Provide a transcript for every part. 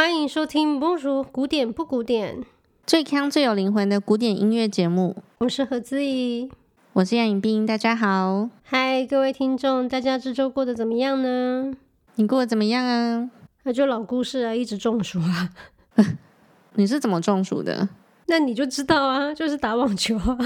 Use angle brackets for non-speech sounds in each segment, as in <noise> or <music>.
欢迎收听《不如古典不古典》，最康最有灵魂的古典音乐节目。我是何姿怡，我是杨颖冰，大家好。嗨，各位听众，大家这周过得怎么样呢？你过得怎么样啊？那就老故事啊，一直中暑啊。<laughs> 你是怎么中暑的？那你就知道啊，就是打网球啊。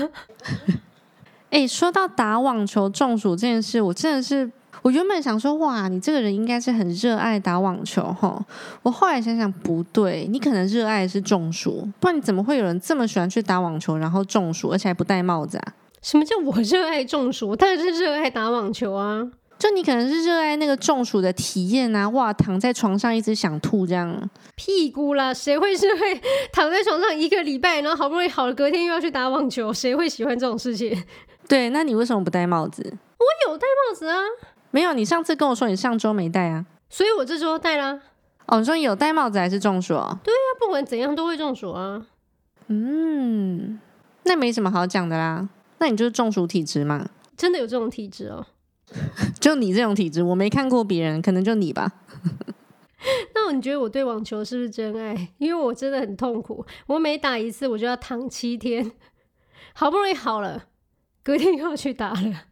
哎、欸，说到打网球中暑这件事，我真的是，我原本想说，哇，你这个人应该是很热爱打网球哈。我后来想想，不对，你可能热爱的是中暑，不然你怎么会有人这么喜欢去打网球，然后中暑，而且还不戴帽子啊？什么叫我热爱中暑？我当然是热爱打网球啊。就你可能是热爱那个中暑的体验啊，哇，躺在床上一直想吐这样。屁股啦，谁会是会躺在床上一个礼拜，然后好不容易好了，隔天又要去打网球？谁会喜欢这种事情？<laughs> 对，那你为什么不戴帽子？我有戴帽子啊。没有，你上次跟我说你上周没戴啊，所以我这周戴啦。哦，你说你有戴帽子还是中暑？对啊，不管怎样都会中暑啊。嗯，那没什么好讲的啦，那你就是中暑体质嘛。真的有这种体质哦。<laughs> 就你这种体质，我没看过别人，可能就你吧。<laughs> 那你觉得我对网球是不是真爱？因为我真的很痛苦，我每打一次我就要躺七天，好不容易好了，隔天又要去打了。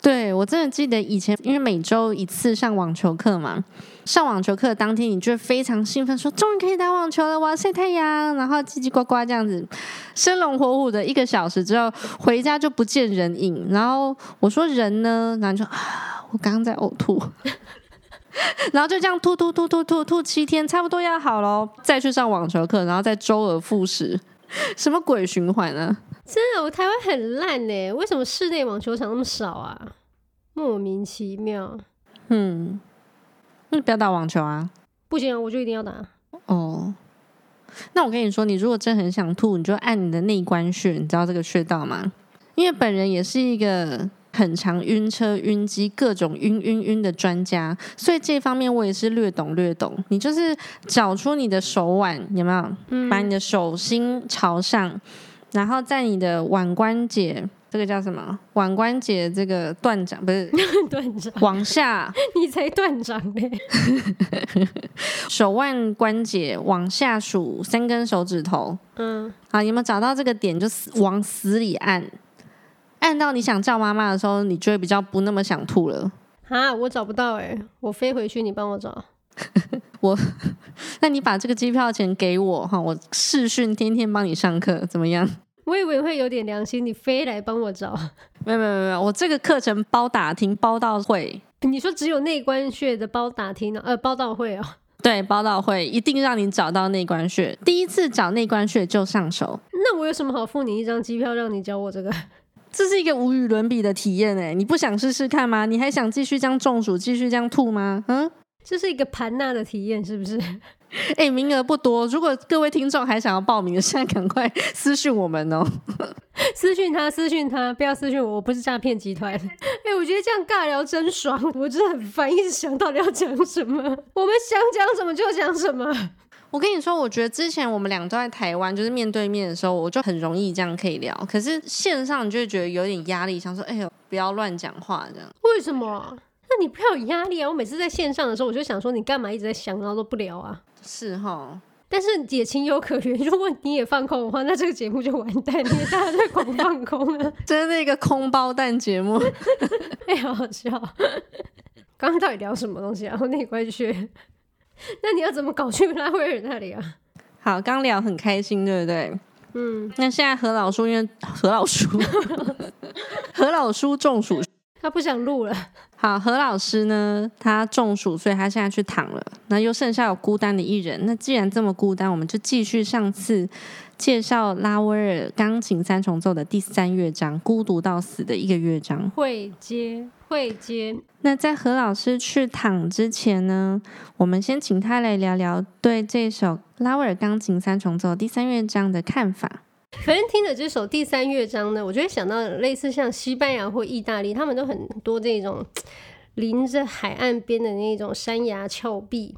对，我真的记得以前，因为每周一次上网球课嘛，上网球课当天，你就非常兴奋，说终于可以打网球了，我要晒太阳，然后叽叽呱呱这样子，生龙活虎的一个小时之后，回家就不见人影。然后我说人呢？然后就啊，我刚刚在呕吐，<laughs> 然后就这样吐吐吐吐吐吐七天，差不多要好了，再去上网球课，然后再周而复始，什么鬼循环呢？真的，我台湾很烂呢，为什么室内网球场那么少啊？莫名其妙。嗯，那你不要打网球啊？不行啊，我就一定要打。哦，那我跟你说，你如果真的很想吐，你就按你的内关穴，你知道这个穴道吗？因为本人也是一个很常晕车、晕机、各种晕晕晕的专家，所以这方面我也是略懂略懂。你就是找出你的手腕，有没有？嗯，把你的手心朝上。然后在你的腕关节，这个叫什么？腕关节这个断掌不是 <laughs> 断掌，往下，<laughs> 你才断掌嘞！<laughs> 手腕关节往下数三根手指头，嗯，好，有没有找到这个点？就死往死里按，按到你想叫妈妈的时候，你就会比较不那么想吐了。啊，我找不到哎、欸，我飞回去，你帮我找。我，<laughs> 那你把这个机票钱给我哈，我视讯天天帮你上课，怎么样？我以为会有点良心，你非来帮我找。没有没有没有，我这个课程包打听包到会。你说只有内关穴的包打听呢？呃，包到会哦。对，包到会，一定让你找到内关穴。第一次找内关穴就上手。那我有什么好付你一张机票让你教我这个？这是一个无与伦比的体验哎！你不想试试看吗？你还想继续这样中暑，继续这样吐吗？嗯。这是一个盘纳的体验，是不是？<laughs> 哎、欸，名额不多，如果各位听众还想要报名，现在赶快私讯我们哦！<laughs> 私讯他，私讯他，不要私讯我，我不是诈骗集团。<laughs> 哎、欸，我觉得这样尬聊真爽，我真的很烦，一直想到底要讲什么，我们想讲什么就讲什么。我跟你说，我觉得之前我们俩都在台湾，就是面对面的时候，我就很容易这样可以聊。可是线上你就会觉得有点压力，想说，哎呦，不要乱讲话这样。为什么？那你不要有压力啊！我每次在线上的时候，我就想说你干嘛一直在想，然后都不聊啊？是哈，但是也情有可原。如果你也放空的话，那这个节目就完蛋，因为大家在狂放空了，真的一个空包蛋节目，<laughs> 哎，好好笑。刚刚到底聊什么东西啊？然后内关穴，那你要怎么搞去拉威尔那里啊？好，刚聊很开心，对不对？嗯。那现在何老叔，因为何老叔，<laughs> 何老叔中暑。他不想录了。<laughs> 好，何老师呢？他中暑，所以他现在去躺了。那又剩下有孤单的一人。那既然这么孤单，我们就继续上次介绍拉威尔钢琴三重奏的第三乐章——孤独到死的一个乐章。会接，会接。那在何老师去躺之前呢，我们先请他来聊聊对这首拉威尔钢琴三重奏第三乐章的看法。反正听着这首第三乐章呢，我就会想到类似像西班牙或意大利，他们都很多这种 <tsk> 临着海岸边的那种山崖峭壁，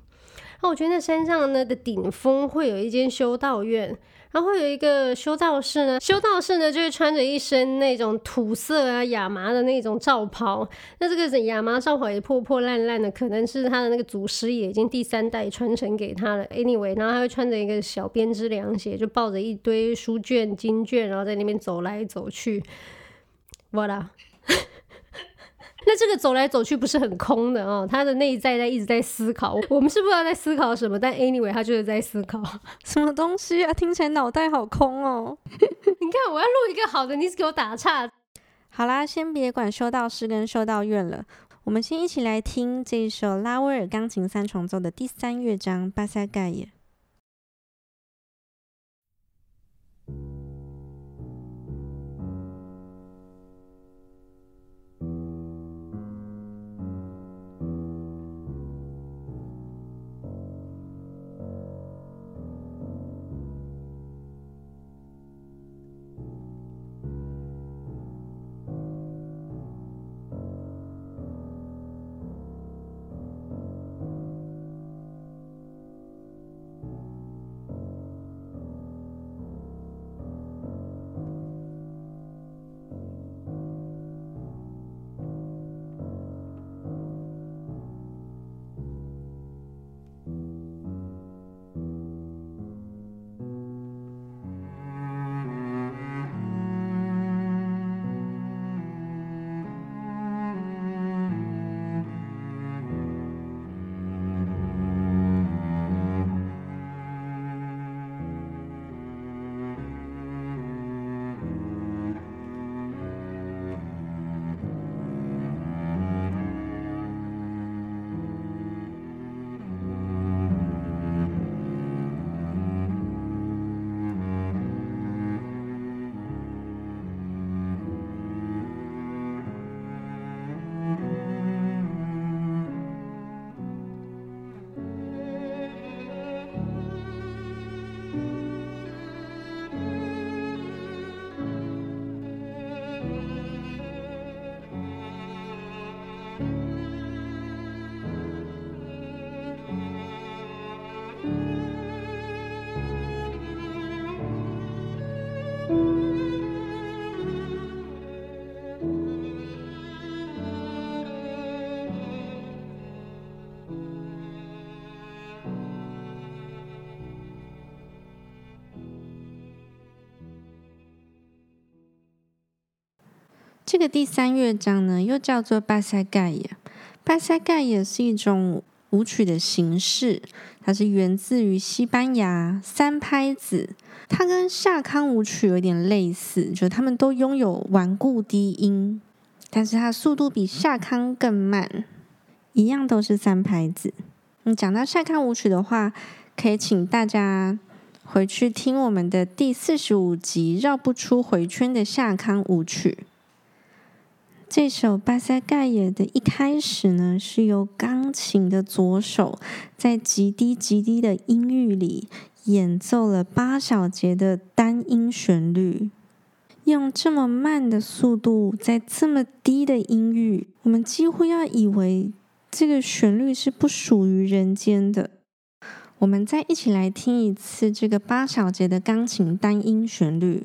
那我觉得那山上呢的顶峰会有一间修道院。然后有一个修道士呢，修道士呢就是穿着一身那种土色啊亚麻的那种罩袍，那这个亚麻罩袍也破破烂烂的，可能是他的那个祖师爷已经第三代传承给他了。Anyway，然后他会穿着一个小编织凉鞋，就抱着一堆书卷、经卷，然后在那边走来走去。Voila。那这个走来走去不是很空的哦，<laughs> 他的内在在一直在思考。我们是不知道在思考什么，但 anyway 他就是在思考 <laughs> 什么东西啊？听起来脑袋好空哦。<laughs> 你看，我要录一个好的，你给我打岔。好啦，先别管修道士跟修道院了，我们先一起来听这首拉威尔钢琴三重奏的第三乐章巴塞盖耶。个第三乐章呢，又叫做巴萨盖耶。巴萨盖耶是一种舞曲的形式，它是源自于西班牙三拍子。它跟夏康舞曲有点类似，就是它们都拥有顽固低音，但是它速度比夏康更慢。一样都是三拍子。你讲到夏康舞曲的话，可以请大家回去听我们的第四十五集《绕不出回圈的夏康舞曲》。这首巴萨盖耶的一开始呢，是由钢琴的左手在极低极低的音域里演奏了八小节的单音旋律，用这么慢的速度，在这么低的音域，我们几乎要以为这个旋律是不属于人间的。我们再一起来听一次这个八小节的钢琴单音旋律。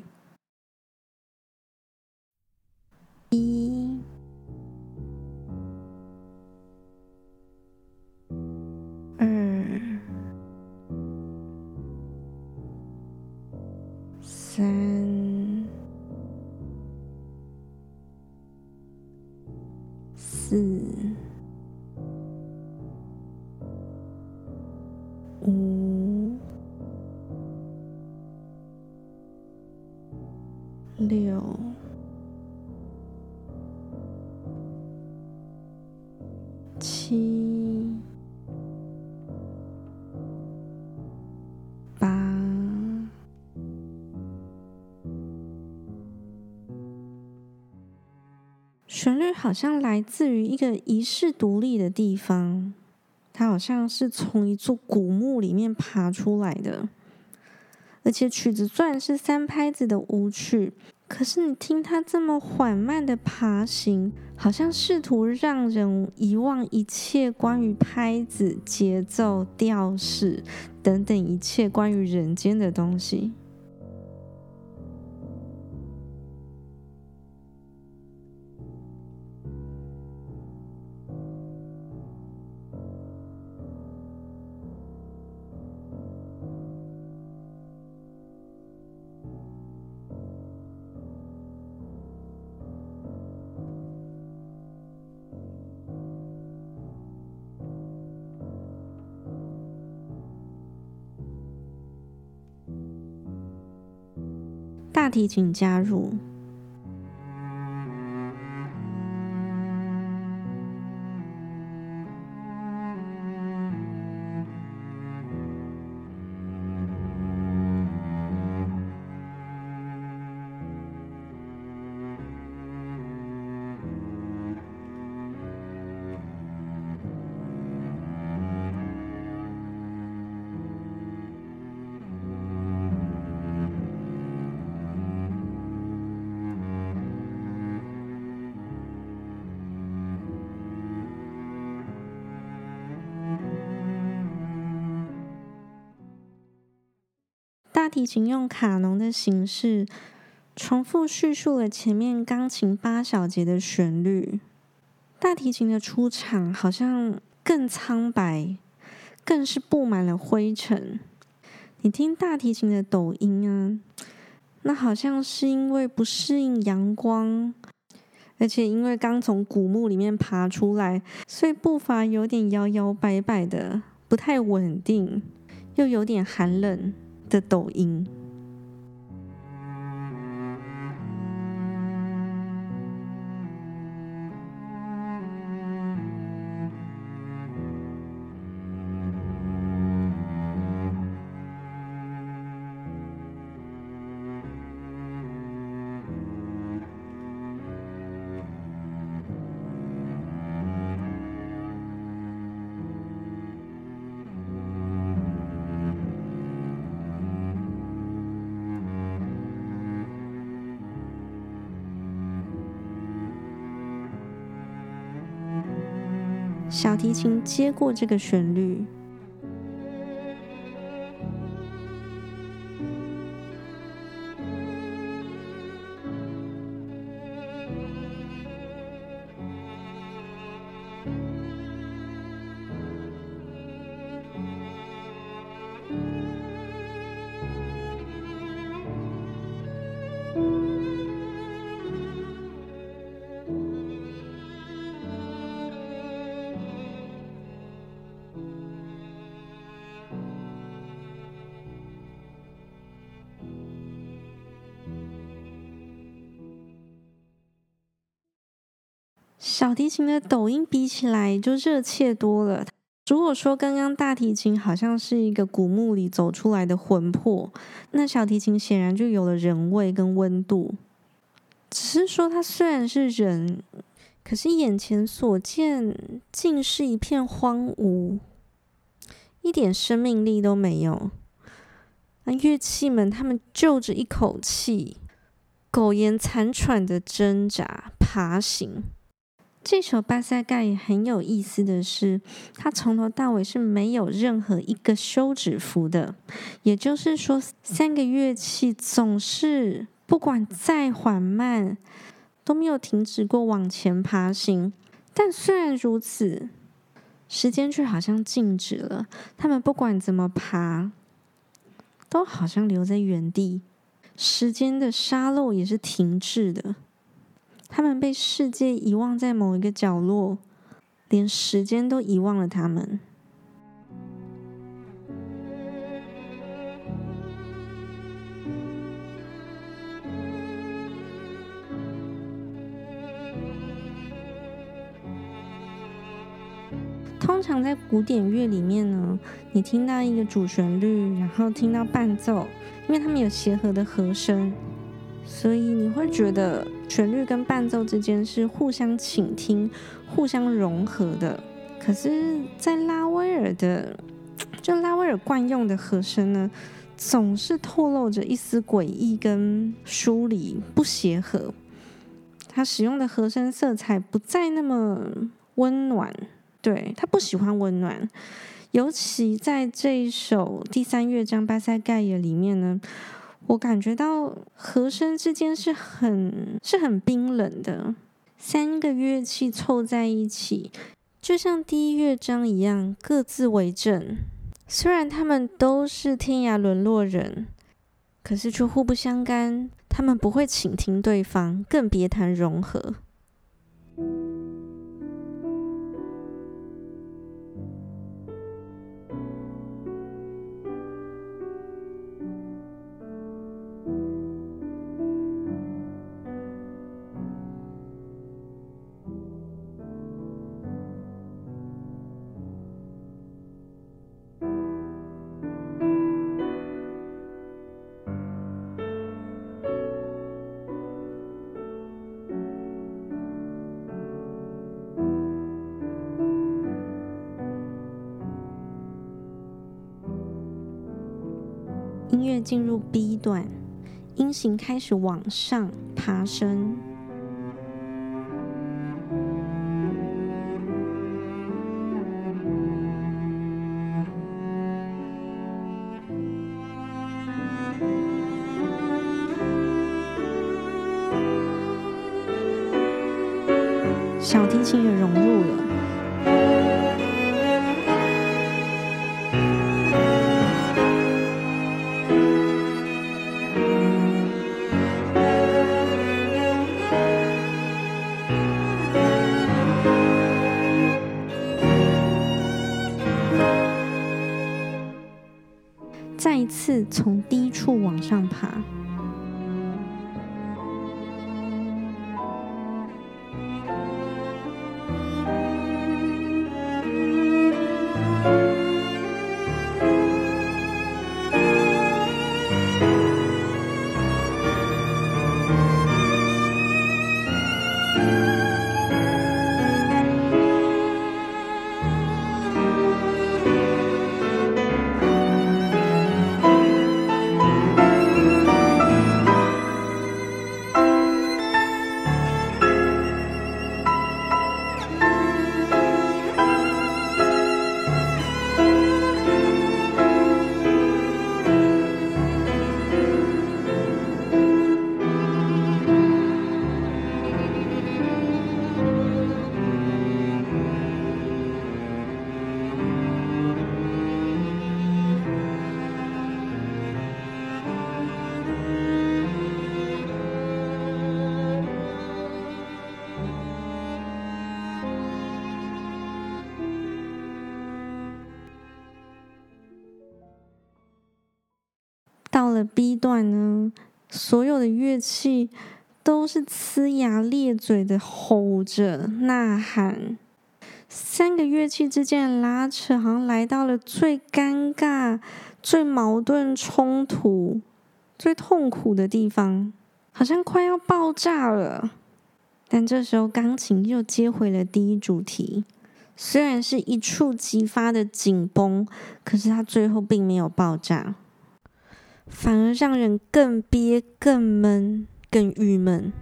一、二、三、四、好像来自于一个遗世独立的地方，它好像是从一座古墓里面爬出来的。而且曲子虽然是三拍子的舞曲，可是你听它这么缓慢的爬行，好像试图让人遗忘一切关于拍子、节奏、调式等等一切关于人间的东西。毕竟加入。提琴用卡农的形式重复叙述了前面钢琴八小节的旋律。大提琴的出场好像更苍白，更是布满了灰尘。你听大提琴的抖音啊，那好像是因为不适应阳光，而且因为刚从古墓里面爬出来，所以步伐有点摇摇摆摆的，不太稳定，又有点寒冷。的抖音。小提琴接过这个旋律。小提琴的抖音比起来就热切多了。如果说刚刚大提琴好像是一个古墓里走出来的魂魄，那小提琴显然就有了人味跟温度。只是说它虽然是人，可是眼前所见竟是一片荒芜，一点生命力都没有。那乐器们他们就着一口气，苟延残喘的挣扎爬行。这首巴塞盖也很有意思的是，它从头到尾是没有任何一个休止符的，也就是说，三个乐器总是不管再缓慢，都没有停止过往前爬行。但虽然如此，时间却好像静止了。他们不管怎么爬，都好像留在原地，时间的沙漏也是停滞的。他们被世界遗忘在某一个角落，连时间都遗忘了他们。通常在古典乐里面呢，你听到一个主旋律，然后听到伴奏，因为他们有协和的和声。所以你会觉得旋律跟伴奏之间是互相倾听、互相融合的。可是，在拉威尔的就拉威尔惯用的和声呢，总是透露着一丝诡异跟疏离不协和。他使用的和声色彩不再那么温暖，对，他不喜欢温暖，尤其在这一首第三乐章巴塞盖耶里面呢，我感觉到和声之间是很是很冰冷的，三个乐器凑在一起，就像第一乐章一样，各自为政。虽然他们都是天涯沦落人，可是却互不相干。他们不会倾听对方，更别谈融合。乐进入 B 段，音型开始往上爬升。小提琴也融入了。到了 B 段呢，所有的乐器都是呲牙咧嘴的吼着呐喊，三个乐器之间的拉扯好像来到了最尴尬、最矛盾冲突、最痛苦的地方，好像快要爆炸了。但这时候钢琴又接回了第一主题，虽然是一触即发的紧绷，可是它最后并没有爆炸。反而让人更憋、更闷、更郁闷。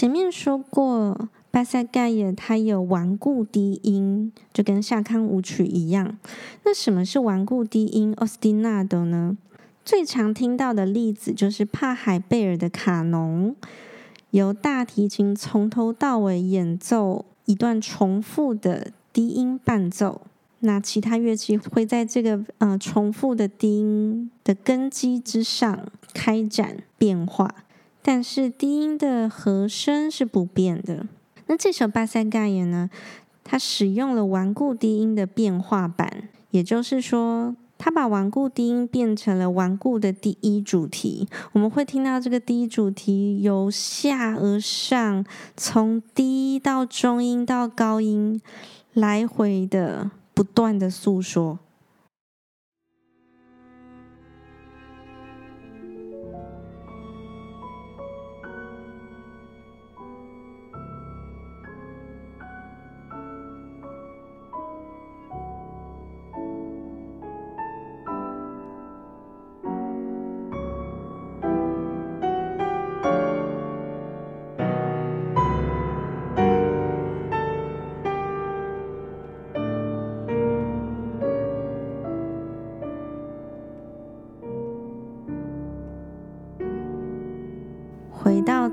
前面说过，巴塞盖耶他有顽固低音，就跟夏康舞曲一样。那什么是顽固低音 （ostinato） 呢？最常听到的例子就是帕海贝尔的卡农，由大提琴从头到尾演奏一段重复的低音伴奏，那其他乐器会在这个呃重复的低音的根基之上开展变化。但是低音的和声是不变的。那这首巴塞盖耶呢，它使用了顽固低音的变化版，也就是说，它把顽固低音变成了顽固的第一主题。我们会听到这个第一主题由下而上，从低到中音到高音，来回的不断的诉说。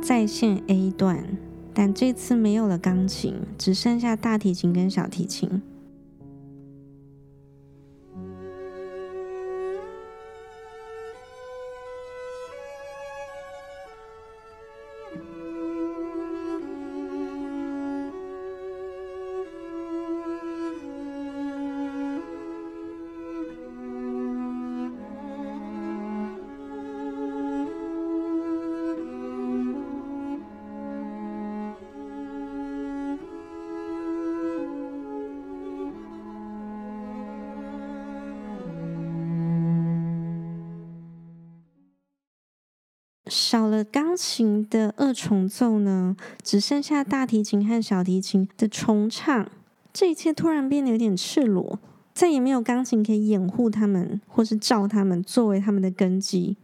再现 A 段，但这次没有了钢琴，只剩下大提琴跟小提琴。钢琴的二重奏呢，只剩下大提琴和小提琴的重唱。这一切突然变得有点赤裸，再也没有钢琴可以掩护他们，或是照他们，作为他们的根基。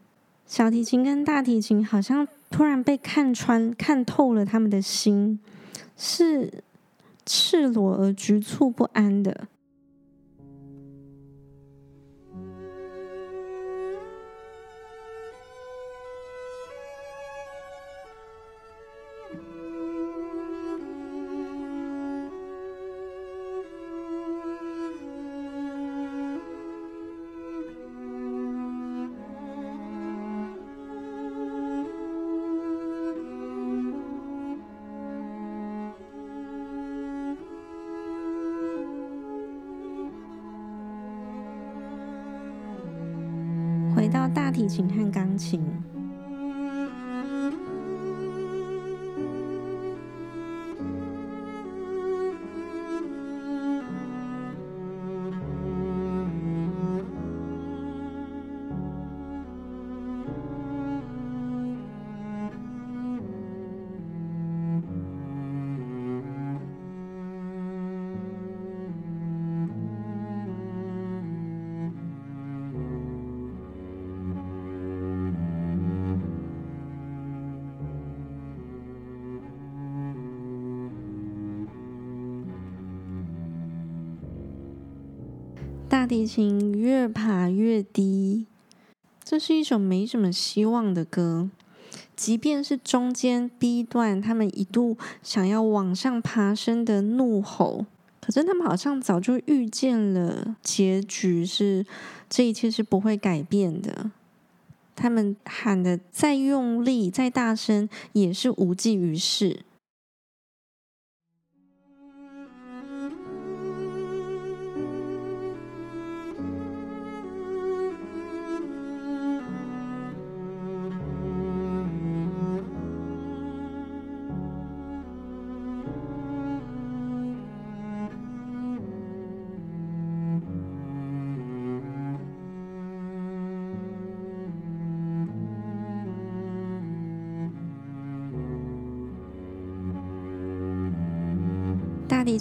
小提琴跟大提琴好像突然被看穿、看透了他们的心，是赤裸而局促不安的。回到大提琴和钢琴。大提琴越爬越低，这是一首没什么希望的歌。即便是中间 B 段，他们一度想要往上爬升的怒吼，可是他们好像早就预见了结局是这一切是不会改变的。他们喊的再用力、再大声，也是无济于事。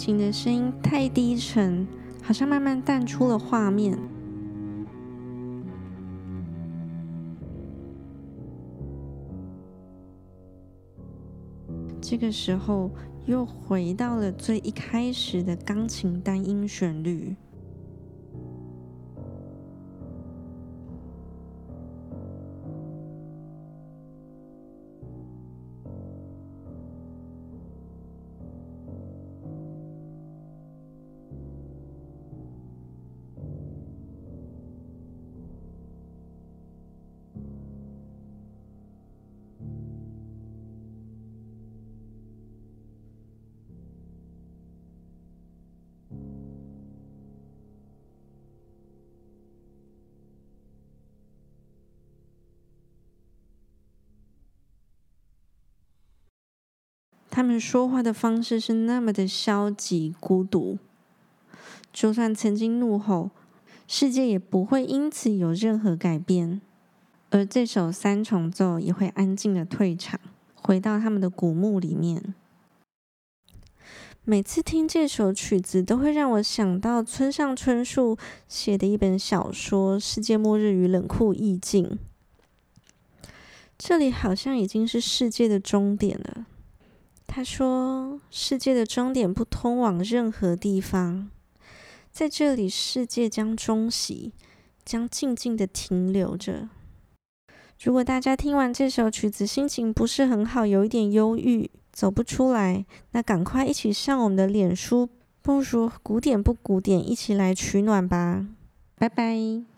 琴的声音太低沉，好像慢慢淡出了画面。这个时候，又回到了最一开始的钢琴单音旋律。他们说话的方式是那么的消极孤独。就算曾经怒吼，世界也不会因此有任何改变。而这首三重奏也会安静的退场，回到他们的古墓里面。每次听这首曲子，都会让我想到村上春树写的一本小说《世界末日与冷酷意境》。这里好像已经是世界的终点了。他说：“世界的终点不通往任何地方，在这里，世界将终息，将静静的停留着。”如果大家听完这首曲子，心情不是很好，有一点忧郁。走不出来，那赶快一起上我们的脸书，不如古典不古典，一起来取暖吧，拜拜。